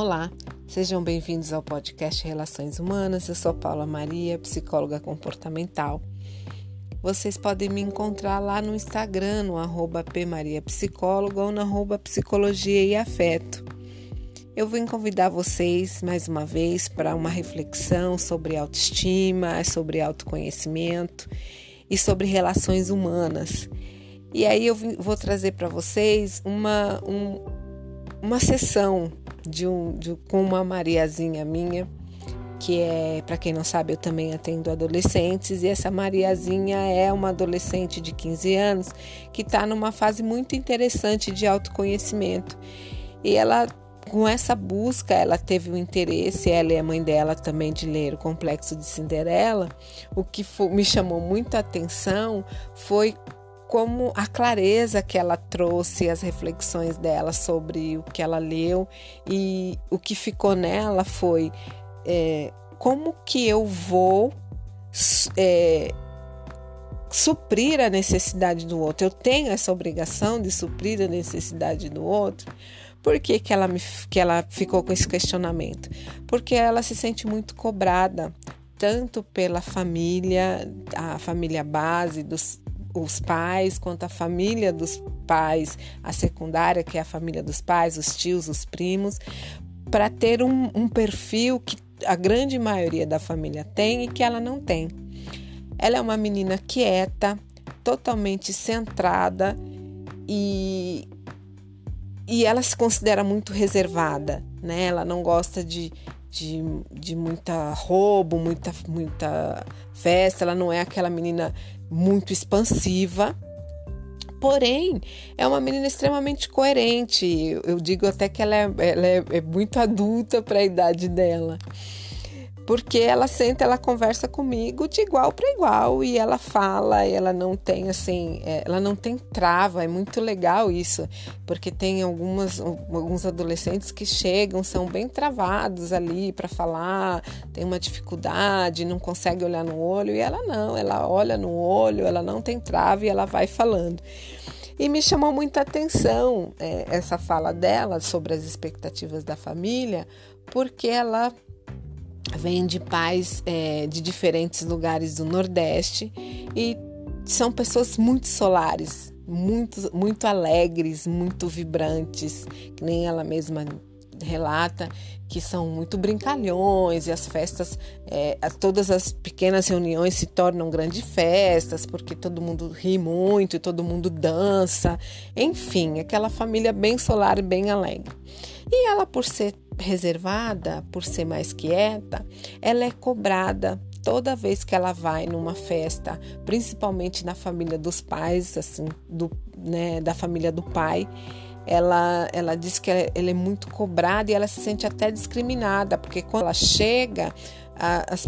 Olá, sejam bem-vindos ao podcast Relações Humanas. Eu sou Paula Maria, psicóloga comportamental. Vocês podem me encontrar lá no Instagram, no arroba pmariapsicóloga ou no arroba psicologia e afeto. Eu vim convidar vocês mais uma vez para uma reflexão sobre autoestima, sobre autoconhecimento e sobre relações humanas. E aí eu vou trazer para vocês uma, um, uma sessão de um, de, com uma Mariazinha minha, que é, para quem não sabe, eu também atendo adolescentes, e essa Mariazinha é uma adolescente de 15 anos que está numa fase muito interessante de autoconhecimento. E ela com essa busca, ela teve o interesse, ela e a mãe dela também, de ler o Complexo de Cinderela. O que me chamou muita atenção foi como a clareza que ela trouxe, as reflexões dela sobre o que ela leu e o que ficou nela foi é, como que eu vou é, suprir a necessidade do outro. Eu tenho essa obrigação de suprir a necessidade do outro. Por que, que, ela, me, que ela ficou com esse questionamento? Porque ela se sente muito cobrada, tanto pela família, a família base dos, os pais, quanto a família dos pais, a secundária, que é a família dos pais, os tios, os primos, para ter um, um perfil que a grande maioria da família tem e que ela não tem. Ela é uma menina quieta, totalmente centrada e, e ela se considera muito reservada, né? Ela não gosta de, de, de muita roubo, muita, muita festa, ela não é aquela menina muito expansiva. Porém, é uma menina extremamente coerente. Eu digo até que ela é, ela é, é muito adulta para a idade dela porque ela senta, ela conversa comigo de igual para igual e ela fala, ela não tem assim, é, ela não tem trava, é muito legal isso, porque tem algumas alguns adolescentes que chegam, são bem travados ali para falar, tem uma dificuldade, não consegue olhar no olho e ela não, ela olha no olho, ela não tem trava e ela vai falando. E me chamou muita atenção é, essa fala dela sobre as expectativas da família, porque ela vêm de pais é, de diferentes lugares do Nordeste e são pessoas muito solares, muito, muito alegres, muito vibrantes, que nem ela mesma relata que são muito brincalhões e as festas, é, todas as pequenas reuniões se tornam grandes festas porque todo mundo ri muito e todo mundo dança, enfim, aquela família bem solar e bem alegre. E ela, por ser reservada, por ser mais quieta, ela é cobrada toda vez que ela vai numa festa, principalmente na família dos pais, assim, do, né, da família do pai. Ela, ela diz que ela é muito cobrada e ela se sente até discriminada, porque quando ela chega,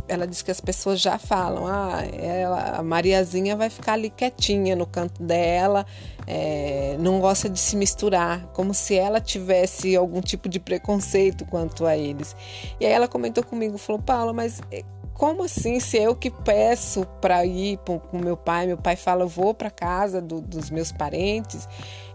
ela diz que as pessoas já falam: ah, ela, a Mariazinha vai ficar ali quietinha no canto dela, é, não gosta de se misturar, como se ela tivesse algum tipo de preconceito quanto a eles. E aí ela comentou comigo, falou, Paula, mas como assim se eu que peço para ir com meu pai, meu pai fala, eu vou para casa do, dos meus parentes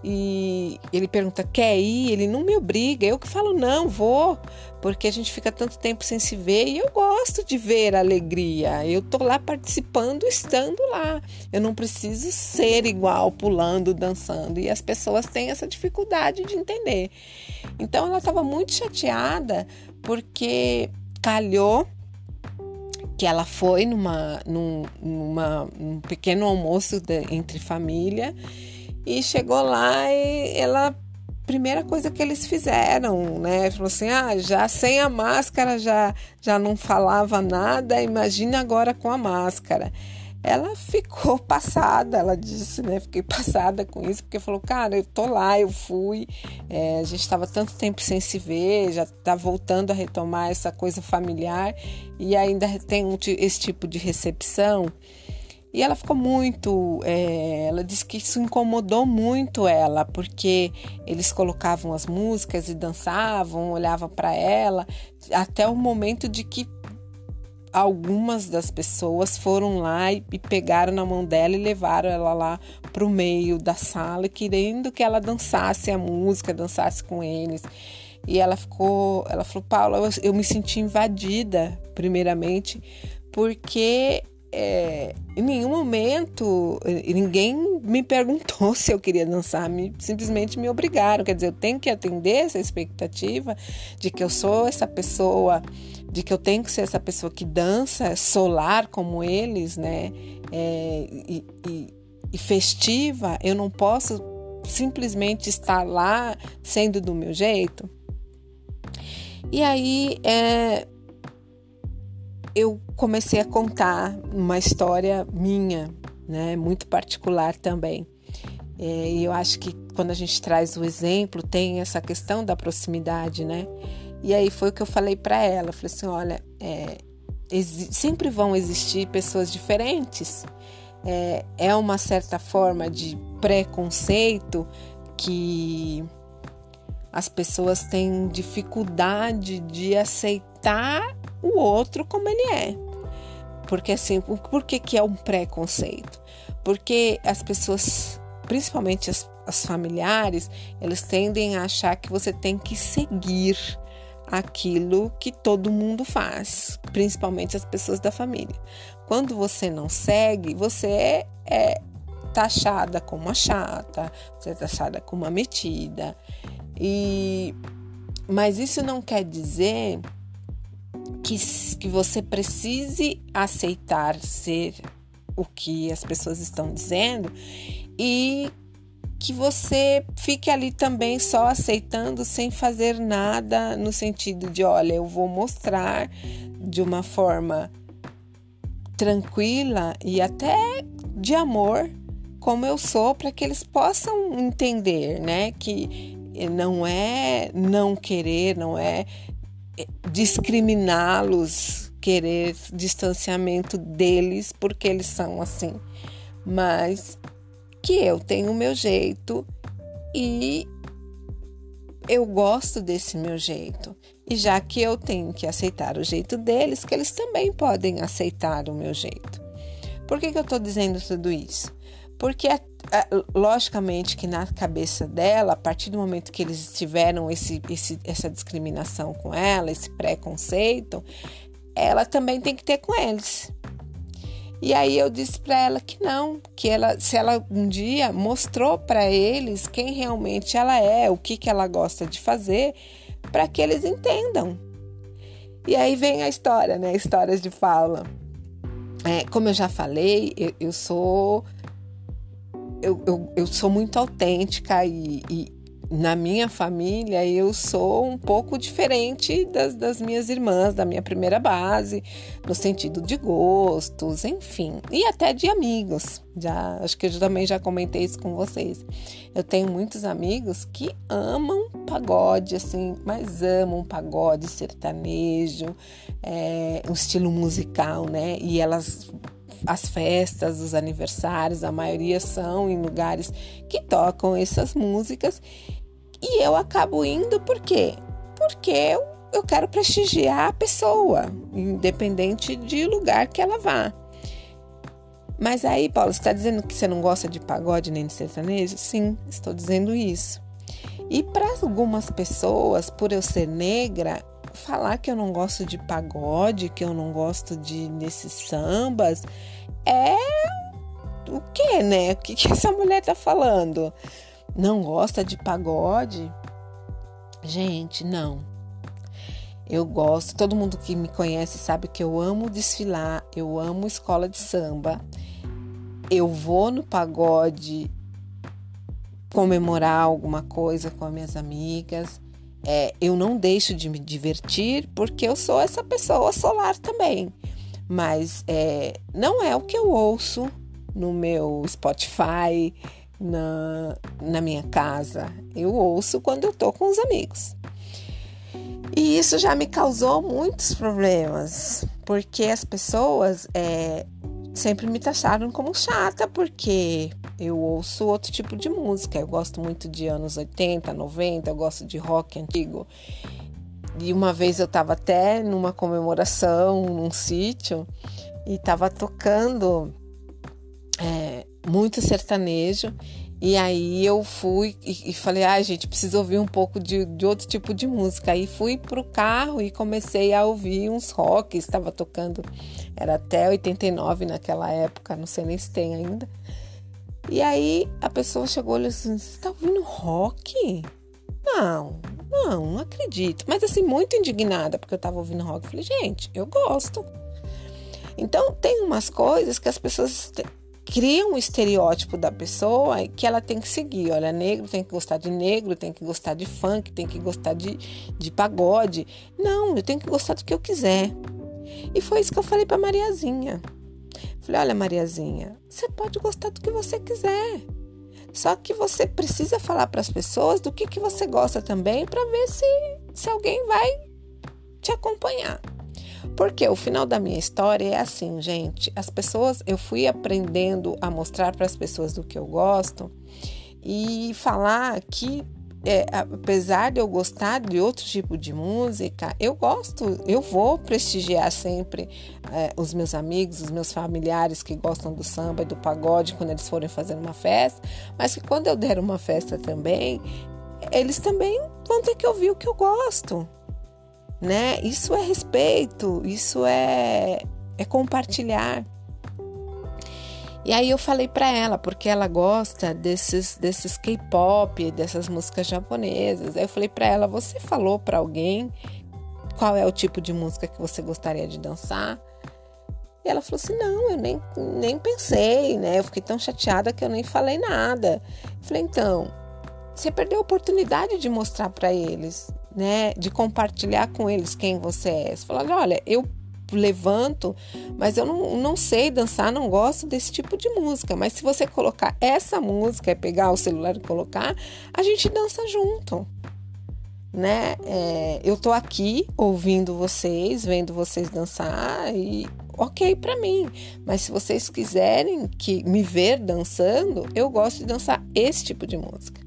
e ele pergunta, quer ir? Ele não me obriga, eu que falo, não, vou, porque a gente fica tanto tempo sem se ver e eu gosto de ver a alegria. Eu tô lá participando, estando lá. Eu não preciso ser igual, pulando, dançando. E as pessoas têm essa dificuldade de entender. Então ela estava muito chateada porque calhou que ela foi numa, num, numa, um pequeno almoço de, entre família e chegou lá e ela primeira coisa que eles fizeram, né? Falou assim: "Ah, já sem a máscara já já não falava nada, imagina agora com a máscara". Ela ficou passada, ela disse, né? Fiquei passada com isso, porque falou, cara, eu tô lá, eu fui, é, a gente estava tanto tempo sem se ver, já tá voltando a retomar essa coisa familiar e ainda tem um, esse tipo de recepção. E ela ficou muito. É, ela disse que isso incomodou muito ela, porque eles colocavam as músicas e dançavam, olhavam para ela, até o momento de que algumas das pessoas foram lá e, e pegaram na mão dela e levaram ela lá para o meio da sala, querendo que ela dançasse a música, dançasse com eles. e ela ficou, ela falou, Paula, eu, eu me senti invadida, primeiramente, porque é, em nenhum momento ninguém me perguntou se eu queria dançar, me, simplesmente me obrigaram. Quer dizer, eu tenho que atender essa expectativa de que eu sou essa pessoa, de que eu tenho que ser essa pessoa que dança solar como eles, né? É, e, e, e festiva. Eu não posso simplesmente estar lá sendo do meu jeito. E aí é, eu comecei a contar uma história minha, né, muito particular também. É, e eu acho que quando a gente traz o exemplo, tem essa questão da proximidade, né? E aí foi o que eu falei para ela. Eu falei assim: olha, é, sempre vão existir pessoas diferentes. É, é uma certa forma de preconceito que as pessoas têm dificuldade de aceitar o outro como ele é. Porque assim, por que, que é um preconceito? Porque as pessoas, principalmente as, as familiares, eles tendem a achar que você tem que seguir aquilo que todo mundo faz, principalmente as pessoas da família. Quando você não segue, você é, é taxada como uma chata, você é taxada como uma metida. E mas isso não quer dizer que, que você precise aceitar ser o que as pessoas estão dizendo e que você fique ali também só aceitando sem fazer nada no sentido de, olha, eu vou mostrar de uma forma tranquila e até de amor como eu sou para que eles possam entender, né, que não é não querer, não é discriminá-los, querer distanciamento deles porque eles são assim, mas que eu tenho o meu jeito e eu gosto desse meu jeito. E já que eu tenho que aceitar o jeito deles, que eles também podem aceitar o meu jeito. Por que, que eu estou dizendo tudo isso? Porque, é, é, logicamente, que na cabeça dela, a partir do momento que eles tiveram esse, esse, essa discriminação com ela, esse preconceito, ela também tem que ter com eles. E aí eu disse para ela que não, que ela, se ela um dia mostrou para eles quem realmente ela é, o que, que ela gosta de fazer, para que eles entendam. E aí vem a história, né? Histórias de fala. É, como eu já falei, eu, eu sou eu, eu, eu sou muito autêntica e, e, na minha família eu sou um pouco diferente das, das minhas irmãs, da minha primeira base, no sentido de gostos, enfim, e até de amigos. Já acho que eu também já comentei isso com vocês. Eu tenho muitos amigos que amam pagode, assim, mas amam pagode sertanejo, é, um estilo musical, né? E elas as festas, os aniversários, a maioria são em lugares que tocam essas músicas. E eu acabo indo por quê? Porque eu, eu quero prestigiar a pessoa, independente de lugar que ela vá. Mas aí, Paulo, você está dizendo que você não gosta de pagode nem de sertanejo? Sim, estou dizendo isso. E para algumas pessoas, por eu ser negra, falar que eu não gosto de pagode, que eu não gosto de desses sambas, é o que, né? O que, que essa mulher tá falando? Não gosta de pagode? Gente, não. Eu gosto, todo mundo que me conhece sabe que eu amo desfilar, eu amo escola de samba. Eu vou no pagode comemorar alguma coisa com as minhas amigas. É, eu não deixo de me divertir porque eu sou essa pessoa solar também. Mas é, não é o que eu ouço no meu Spotify, na, na minha casa. Eu ouço quando eu tô com os amigos. E isso já me causou muitos problemas, porque as pessoas é, sempre me taxaram como chata, porque eu ouço outro tipo de música. Eu gosto muito de anos 80, 90, eu gosto de rock antigo. E uma vez eu estava até numa comemoração, num sítio, e estava tocando é, muito sertanejo. E aí eu fui e, e falei, ah, gente, preciso ouvir um pouco de, de outro tipo de música. Aí fui pro carro e comecei a ouvir uns rock, estava tocando, era até 89 naquela época, não sei nem se tem ainda. E aí a pessoa chegou e falou assim: Você tá ouvindo rock? Não, não, não acredito. Mas assim, muito indignada, porque eu tava ouvindo rock. Falei, gente, eu gosto. Então tem umas coisas que as pessoas criam um estereótipo da pessoa que ela tem que seguir. Olha, negro tem que gostar de negro, tem que gostar de funk, tem que gostar de, de pagode. Não, eu tenho que gostar do que eu quiser. E foi isso que eu falei para Mariazinha. Falei, olha, Mariazinha, você pode gostar do que você quiser. Só que você precisa falar para as pessoas do que, que você gosta também para ver se, se alguém vai te acompanhar. Porque o final da minha história é assim, gente. As pessoas, eu fui aprendendo a mostrar para as pessoas do que eu gosto e falar que é, apesar de eu gostar de outro tipo de música, eu gosto, eu vou prestigiar sempre é, os meus amigos, os meus familiares que gostam do samba e do pagode quando eles forem fazer uma festa, mas que quando eu der uma festa também, eles também vão ter que ouvir o que eu gosto, né? Isso é respeito, isso é, é compartilhar. E aí eu falei para ela, porque ela gosta desses desses K-pop, dessas músicas japonesas. Aí eu falei para ela, você falou para alguém qual é o tipo de música que você gostaria de dançar? E ela falou assim: "Não, eu nem nem pensei, né? Eu fiquei tão chateada que eu nem falei nada". Eu falei: "Então, você perdeu a oportunidade de mostrar para eles, né, de compartilhar com eles quem você é. Você falou: "Olha, eu levanto, mas eu não, não sei dançar, não gosto desse tipo de música. Mas se você colocar essa música, é pegar o celular e colocar, a gente dança junto. Né? É, eu tô aqui ouvindo vocês, vendo vocês dançar e ok para mim. Mas se vocês quiserem que me ver dançando, eu gosto de dançar esse tipo de música.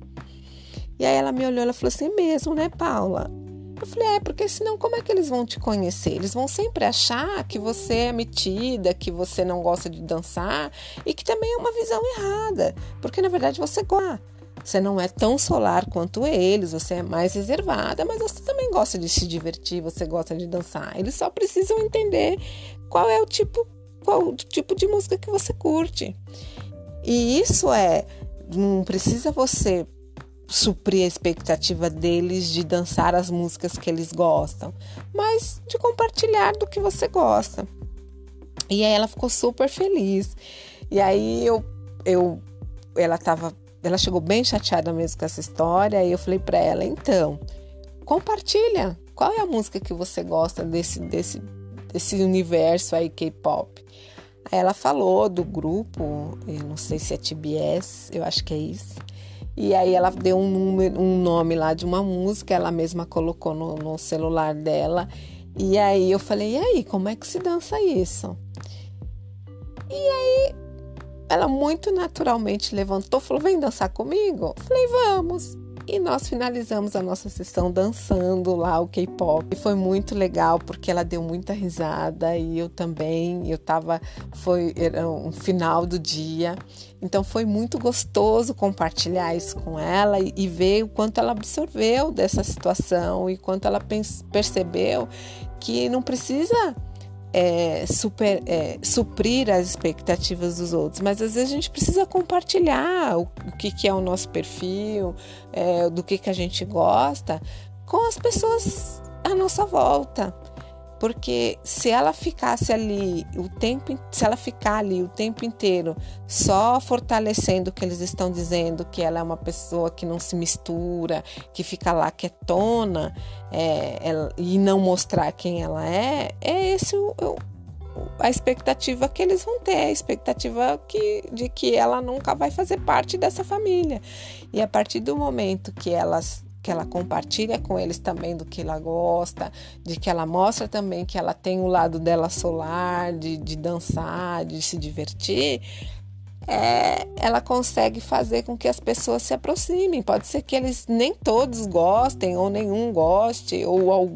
E aí ela me olhou, ela falou assim, mesmo, né, Paula? Eu falei, é, porque senão como é que eles vão te conhecer? Eles vão sempre achar que você é metida, que você não gosta de dançar e que também é uma visão errada, porque na verdade você gosta. Você não é tão solar quanto eles, você é mais reservada, mas você também gosta de se divertir, você gosta de dançar. Eles só precisam entender qual é o tipo, qual o tipo de música que você curte. E isso é, não precisa você suprir a expectativa deles de dançar as músicas que eles gostam, mas de compartilhar do que você gosta. E aí ela ficou super feliz. E aí eu, eu ela tava, ela chegou bem chateada mesmo com essa história, e eu falei para ela, então, compartilha. Qual é a música que você gosta desse desse desse universo aí K-pop? Aí ela falou do grupo, eu não sei se é TBS, eu acho que é isso. E aí ela deu um, número, um nome lá de uma música, ela mesma colocou no, no celular dela. E aí eu falei, e aí, como é que se dança isso? E aí ela muito naturalmente levantou, falou: vem dançar comigo? Falei, vamos. E nós finalizamos a nossa sessão dançando lá o K-pop. E foi muito legal porque ela deu muita risada e eu também. Eu tava. Foi era um final do dia. Então foi muito gostoso compartilhar isso com ela e, e ver o quanto ela absorveu dessa situação e quanto ela percebeu que não precisa é, super, é, suprir as expectativas dos outros, mas às vezes a gente precisa compartilhar o, o que, que, é o nosso perfil, é, do que, que a gente gosta, com as pessoas à nossa volta. Porque se ela ficasse ali o tempo, se ela ficar ali o tempo inteiro só fortalecendo o que eles estão dizendo, que ela é uma pessoa que não se mistura, que fica lá quietona é, ela, e não mostrar quem ela é, é esse o, o, a expectativa que eles vão ter, a expectativa que, de que ela nunca vai fazer parte dessa família. E a partir do momento que elas que ela compartilha com eles também do que ela gosta, de que ela mostra também que ela tem o lado dela solar, de, de dançar, de se divertir, é, ela consegue fazer com que as pessoas se aproximem. Pode ser que eles nem todos gostem, ou nenhum goste, ou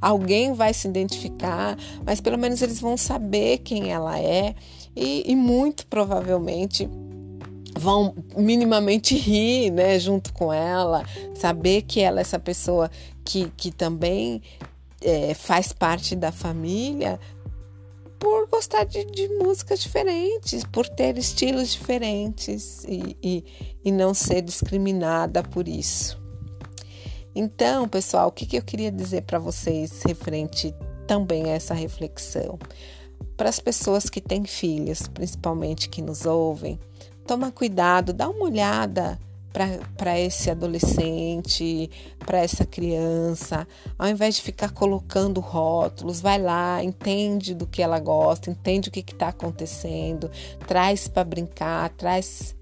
alguém vai se identificar, mas pelo menos eles vão saber quem ela é e, e muito provavelmente vão minimamente rir, né, junto com ela, saber que ela é essa pessoa que, que também é, faz parte da família por gostar de, de, músicas diferentes, por ter estilos diferentes e, e, e não ser discriminada por isso. Então, pessoal, o que, que eu queria dizer para vocês referente também a essa reflexão? Para as pessoas que têm filhos, principalmente que nos ouvem, toma cuidado, dá uma olhada para esse adolescente, para essa criança, ao invés de ficar colocando rótulos, vai lá, entende do que ela gosta, entende o que está acontecendo, traz para brincar, traz,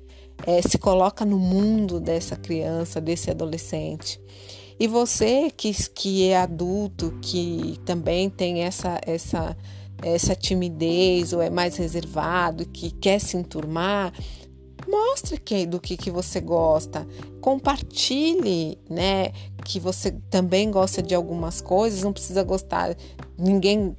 é, se coloca no mundo dessa criança, desse adolescente. E você que, que é adulto, que também tem essa, essa, essa timidez ou é mais reservado, que quer se enturmar, Mostre que, do que, que você gosta. Compartilhe, né? Que você também gosta de algumas coisas, não precisa gostar. Ninguém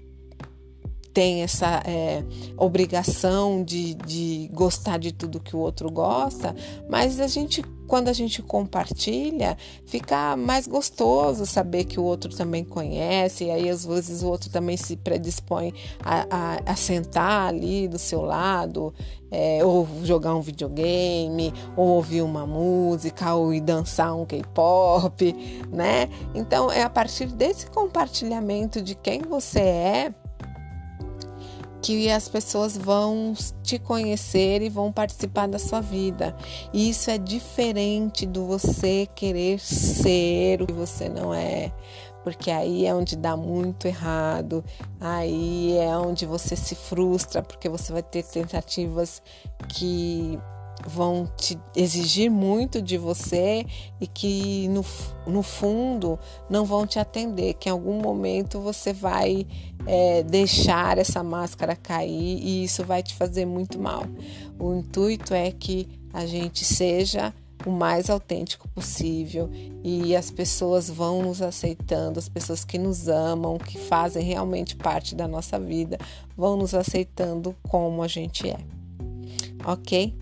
tem essa é, obrigação de, de gostar de tudo que o outro gosta, mas a gente, quando a gente compartilha, fica mais gostoso saber que o outro também conhece, e aí às vezes o outro também se predispõe a, a, a sentar ali do seu lado, é, ou jogar um videogame, ou ouvir uma música, ou ir dançar um K-pop, né? Então é a partir desse compartilhamento de quem você é que as pessoas vão te conhecer e vão participar da sua vida. E isso é diferente do você querer ser o que você não é. Porque aí é onde dá muito errado, aí é onde você se frustra, porque você vai ter tentativas que vão te exigir muito de você e que no, no fundo não vão te atender, que em algum momento você vai é, deixar essa máscara cair e isso vai te fazer muito mal. O intuito é que a gente seja o mais autêntico possível e as pessoas vão nos aceitando, as pessoas que nos amam, que fazem realmente parte da nossa vida, vão nos aceitando como a gente é. Ok?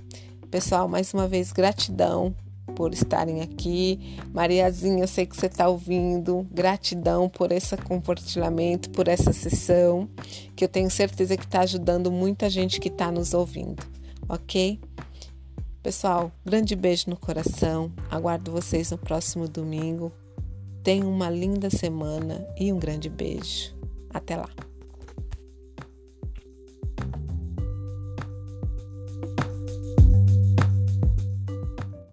Pessoal, mais uma vez, gratidão por estarem aqui. Mariazinha, eu sei que você está ouvindo. Gratidão por esse compartilhamento, por essa sessão, que eu tenho certeza que está ajudando muita gente que está nos ouvindo, ok? Pessoal, grande beijo no coração. Aguardo vocês no próximo domingo. Tenham uma linda semana e um grande beijo. Até lá!